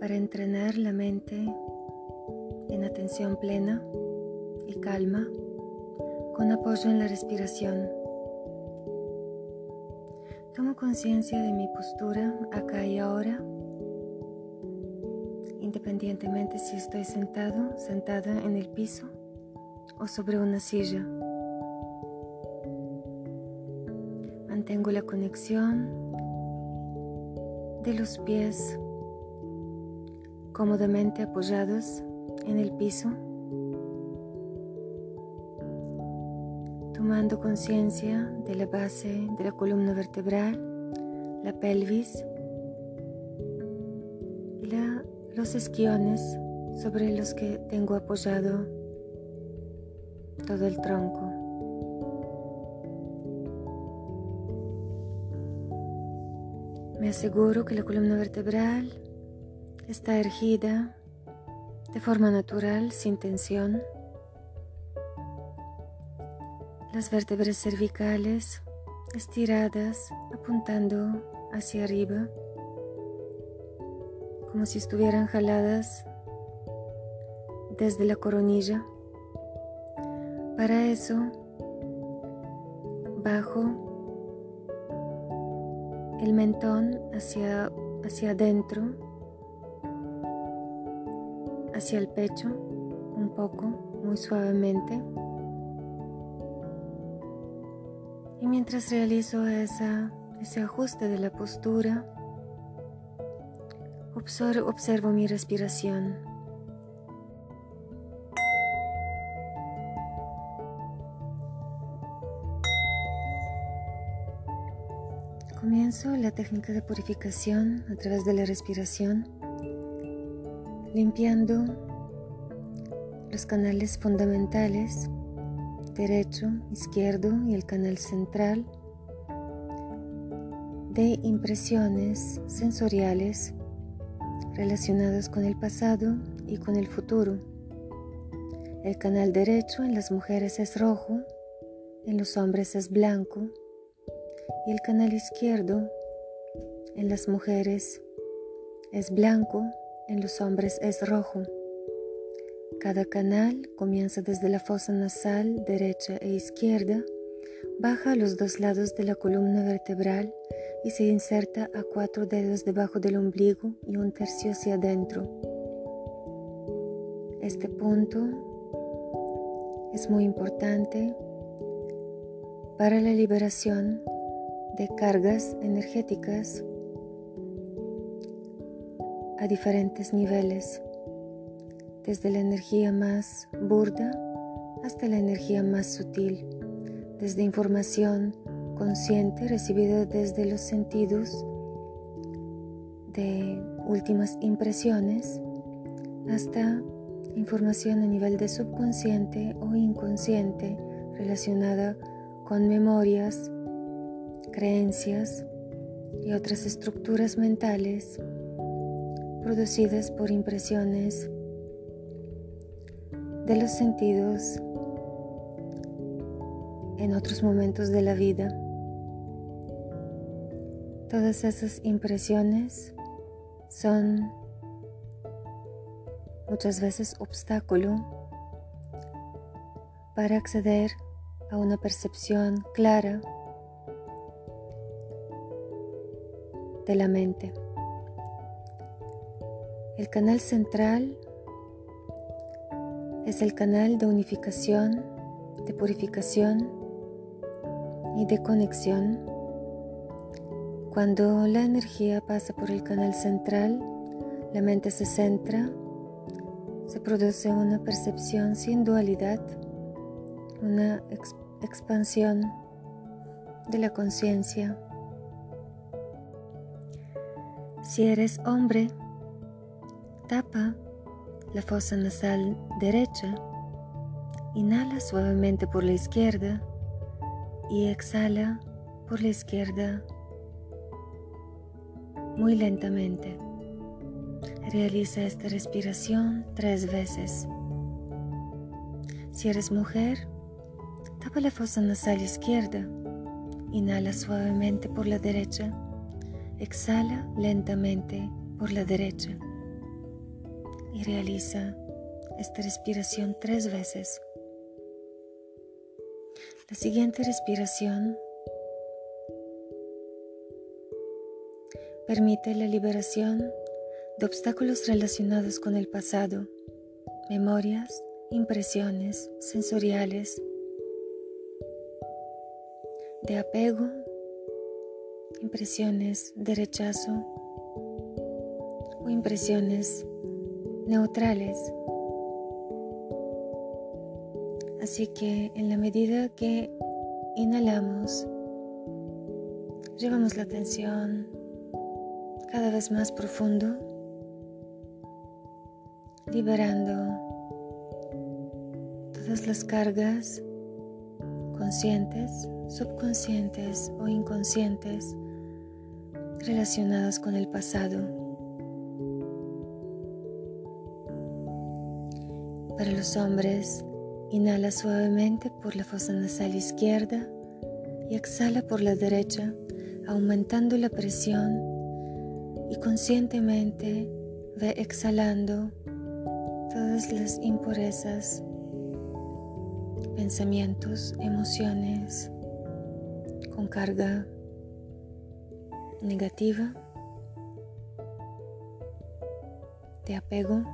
Para entrenar la mente en atención plena y calma con apoyo en la respiración. Tomo conciencia de mi postura acá y ahora, independientemente si estoy sentado, sentada en el piso o sobre una silla. Mantengo la conexión de los pies cómodamente apoyados en el piso, tomando conciencia de la base de la columna vertebral, la pelvis y los esquiones sobre los que tengo apoyado todo el tronco. Me aseguro que la columna vertebral está ergida de forma natural, sin tensión. Las vértebras cervicales estiradas, apuntando hacia arriba, como si estuvieran jaladas desde la coronilla. Para eso, bajo el mentón hacia, hacia adentro, hacia el pecho, un poco, muy suavemente. Y mientras realizo esa, ese ajuste de la postura, observo, observo mi respiración. Comienzo la técnica de purificación a través de la respiración, limpiando los canales fundamentales, derecho, izquierdo y el canal central, de impresiones sensoriales relacionadas con el pasado y con el futuro. El canal derecho en las mujeres es rojo, en los hombres es blanco y el canal izquierdo en las mujeres es blanco, en los hombres es rojo. Cada canal comienza desde la fosa nasal derecha e izquierda, baja a los dos lados de la columna vertebral y se inserta a cuatro dedos debajo del ombligo y un tercio hacia adentro. Este punto es muy importante para la liberación de cargas energéticas a diferentes niveles, desde la energía más burda hasta la energía más sutil, desde información consciente recibida desde los sentidos de últimas impresiones hasta información a nivel de subconsciente o inconsciente relacionada con memorias, creencias y otras estructuras mentales producidas por impresiones de los sentidos en otros momentos de la vida. Todas esas impresiones son muchas veces obstáculo para acceder a una percepción clara de la mente. El canal central es el canal de unificación, de purificación y de conexión. Cuando la energía pasa por el canal central, la mente se centra, se produce una percepción sin dualidad, una expansión de la conciencia si eres hombre, tapa la fosa nasal derecha, inhala suavemente por la izquierda y exhala por la izquierda muy lentamente. Realiza esta respiración tres veces. Si eres mujer, tapa la fosa nasal izquierda, inhala suavemente por la derecha Exhala lentamente por la derecha y realiza esta respiración tres veces. La siguiente respiración permite la liberación de obstáculos relacionados con el pasado, memorias, impresiones sensoriales, de apego, impresiones de rechazo o impresiones neutrales. Así que en la medida que inhalamos, llevamos la atención cada vez más profundo, liberando todas las cargas conscientes, subconscientes o inconscientes relacionadas con el pasado. Para los hombres, Inhala suavemente por la fosa nasal izquierda y exhala por la derecha, aumentando la presión y conscientemente ve exhalando todas las impurezas, pensamientos, emociones con carga negativa, de apego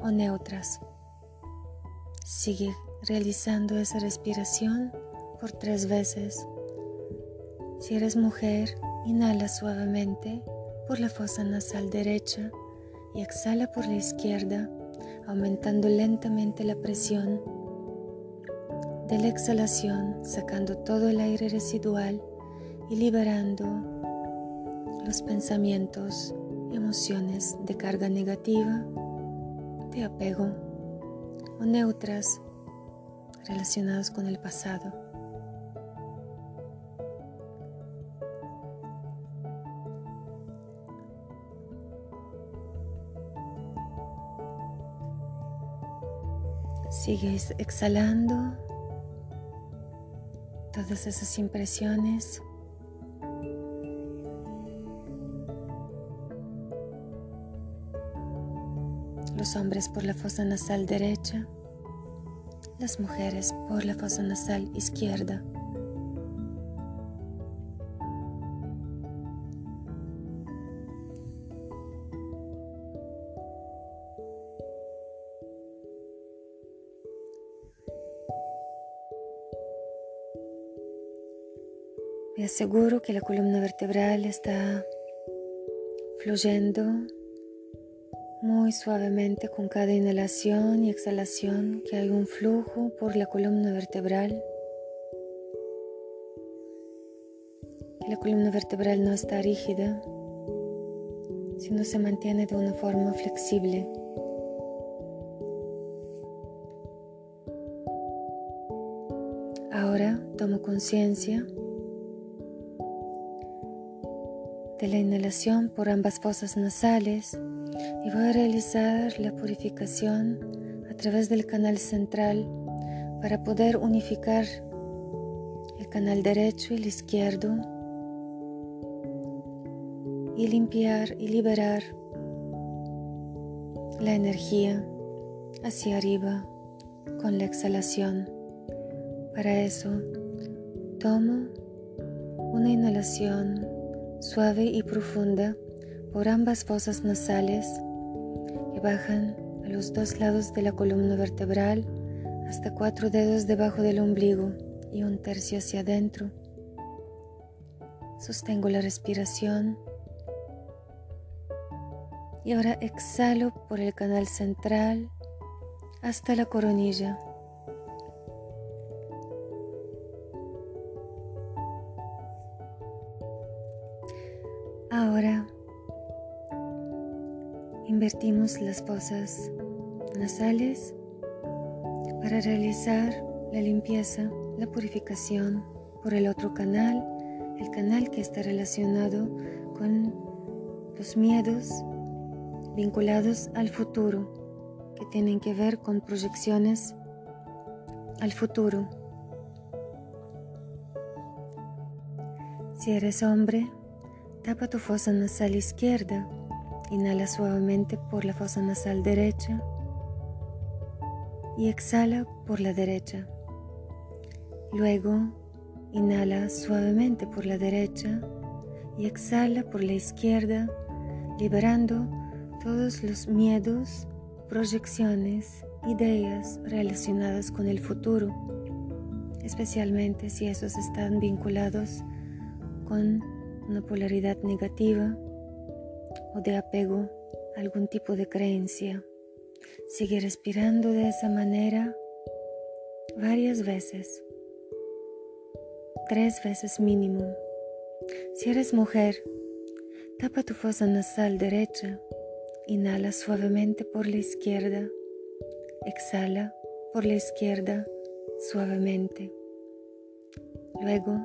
o neutras. Sigue realizando esa respiración por tres veces. Si eres mujer, inhala suavemente por la fosa nasal derecha y exhala por la izquierda, aumentando lentamente la presión de la exhalación, sacando todo el aire residual y liberando los pensamientos emociones de carga negativa, de apego neutras relacionadas con el pasado. Sigues exhalando todas esas impresiones los hombres por la fosa nasal derecha, las mujeres por la fosa nasal izquierda. Me aseguro que la columna vertebral está fluyendo muy suavemente con cada inhalación y exhalación que hay un flujo por la columna vertebral. La columna vertebral no está rígida, sino se mantiene de una forma flexible. Ahora tomo conciencia de la inhalación por ambas fosas nasales y voy a realizar la purificación a través del canal central para poder unificar el canal derecho y el izquierdo y limpiar y liberar la energía hacia arriba con la exhalación. Para eso tomo una inhalación suave y profunda por ambas fosas nasales bajan a los dos lados de la columna vertebral hasta cuatro dedos debajo del ombligo y un tercio hacia adentro. Sostengo la respiración y ahora exhalo por el canal central hasta la coronilla. Ahora Invertimos las fosas nasales para realizar la limpieza, la purificación por el otro canal, el canal que está relacionado con los miedos vinculados al futuro, que tienen que ver con proyecciones al futuro. Si eres hombre, tapa tu fosa nasal izquierda Inhala suavemente por la fosa nasal derecha y exhala por la derecha. Luego, inhala suavemente por la derecha y exhala por la izquierda, liberando todos los miedos, proyecciones, ideas relacionadas con el futuro, especialmente si esos están vinculados con una polaridad negativa o de apego algún tipo de creencia. Sigue respirando de esa manera varias veces, tres veces mínimo. Si eres mujer, tapa tu fosa nasal derecha, inhala suavemente por la izquierda, exhala por la izquierda suavemente. Luego,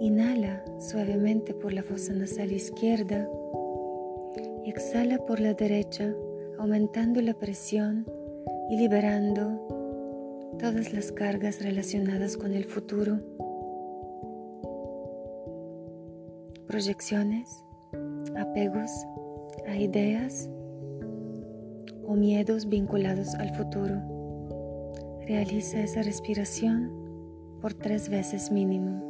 inhala suavemente por la fosa nasal izquierda y exhala por la derecha, aumentando la presión y liberando todas las cargas relacionadas con el futuro. Proyecciones, apegos a ideas o miedos vinculados al futuro. Realiza esa respiración por tres veces mínimo.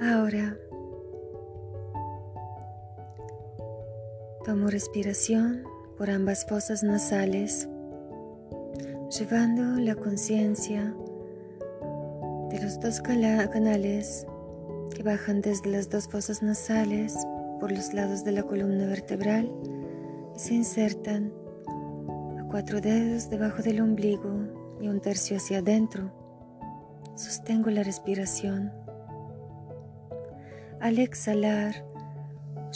Ahora tomo respiración por ambas fosas nasales, llevando la conciencia de los dos canales que bajan desde las dos fosas nasales por los lados de la columna vertebral y se insertan a cuatro dedos debajo del ombligo y un tercio hacia adentro. Sostengo la respiración. Al exhalar,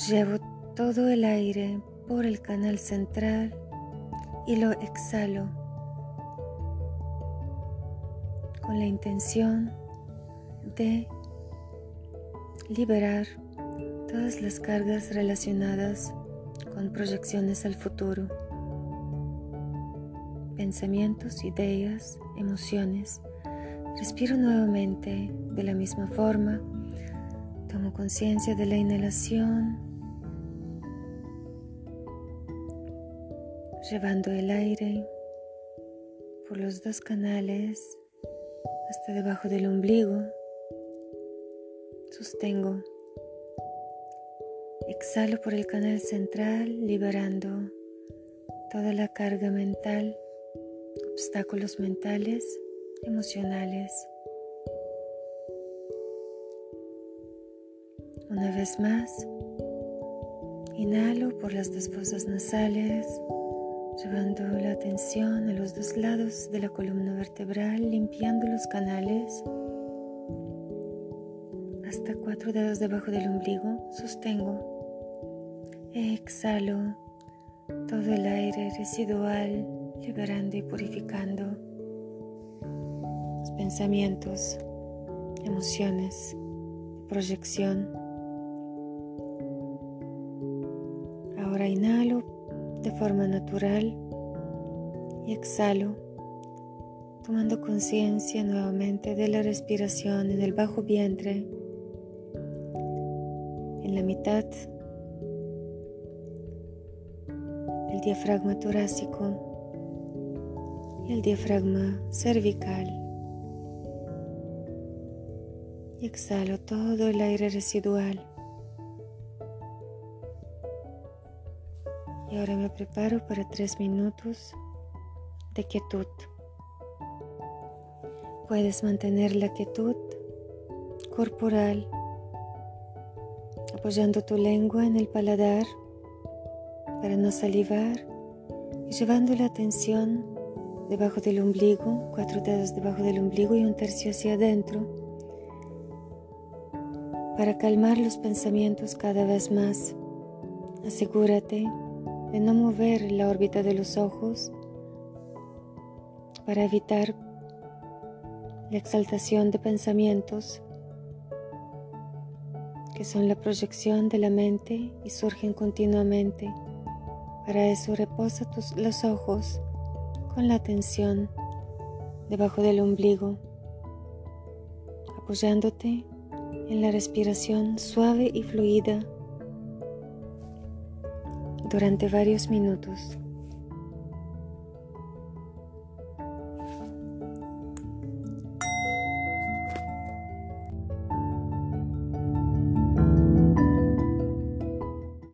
llevo todo el aire por el canal central y lo exhalo con la intención de liberar todas las cargas relacionadas con proyecciones al futuro, pensamientos, ideas, emociones. Respiro nuevamente de la misma forma Tomo conciencia de la inhalación, llevando el aire por los dos canales hasta debajo del ombligo. Sostengo. Exhalo por el canal central, liberando toda la carga mental, obstáculos mentales, emocionales. Una vez más, inhalo por las dos fosas nasales, llevando la atención a los dos lados de la columna vertebral, limpiando los canales hasta cuatro dedos debajo del ombligo. Sostengo. Exhalo todo el aire residual, liberando y purificando los pensamientos, emociones, proyección Inhalo de forma natural y exhalo, tomando conciencia nuevamente de la respiración en el bajo vientre, en la mitad el diafragma torácico y el diafragma cervical. Y exhalo todo el aire residual. Y ahora me preparo para tres minutos de quietud. Puedes mantener la quietud corporal apoyando tu lengua en el paladar para no salivar y llevando la atención debajo del ombligo, cuatro dedos debajo del ombligo y un tercio hacia adentro para calmar los pensamientos cada vez más. Asegúrate de no mover la órbita de los ojos para evitar la exaltación de pensamientos que son la proyección de la mente y surgen continuamente. Para eso reposa tus, los ojos con la atención debajo del ombligo, apoyándote en la respiración suave y fluida durante varios minutos.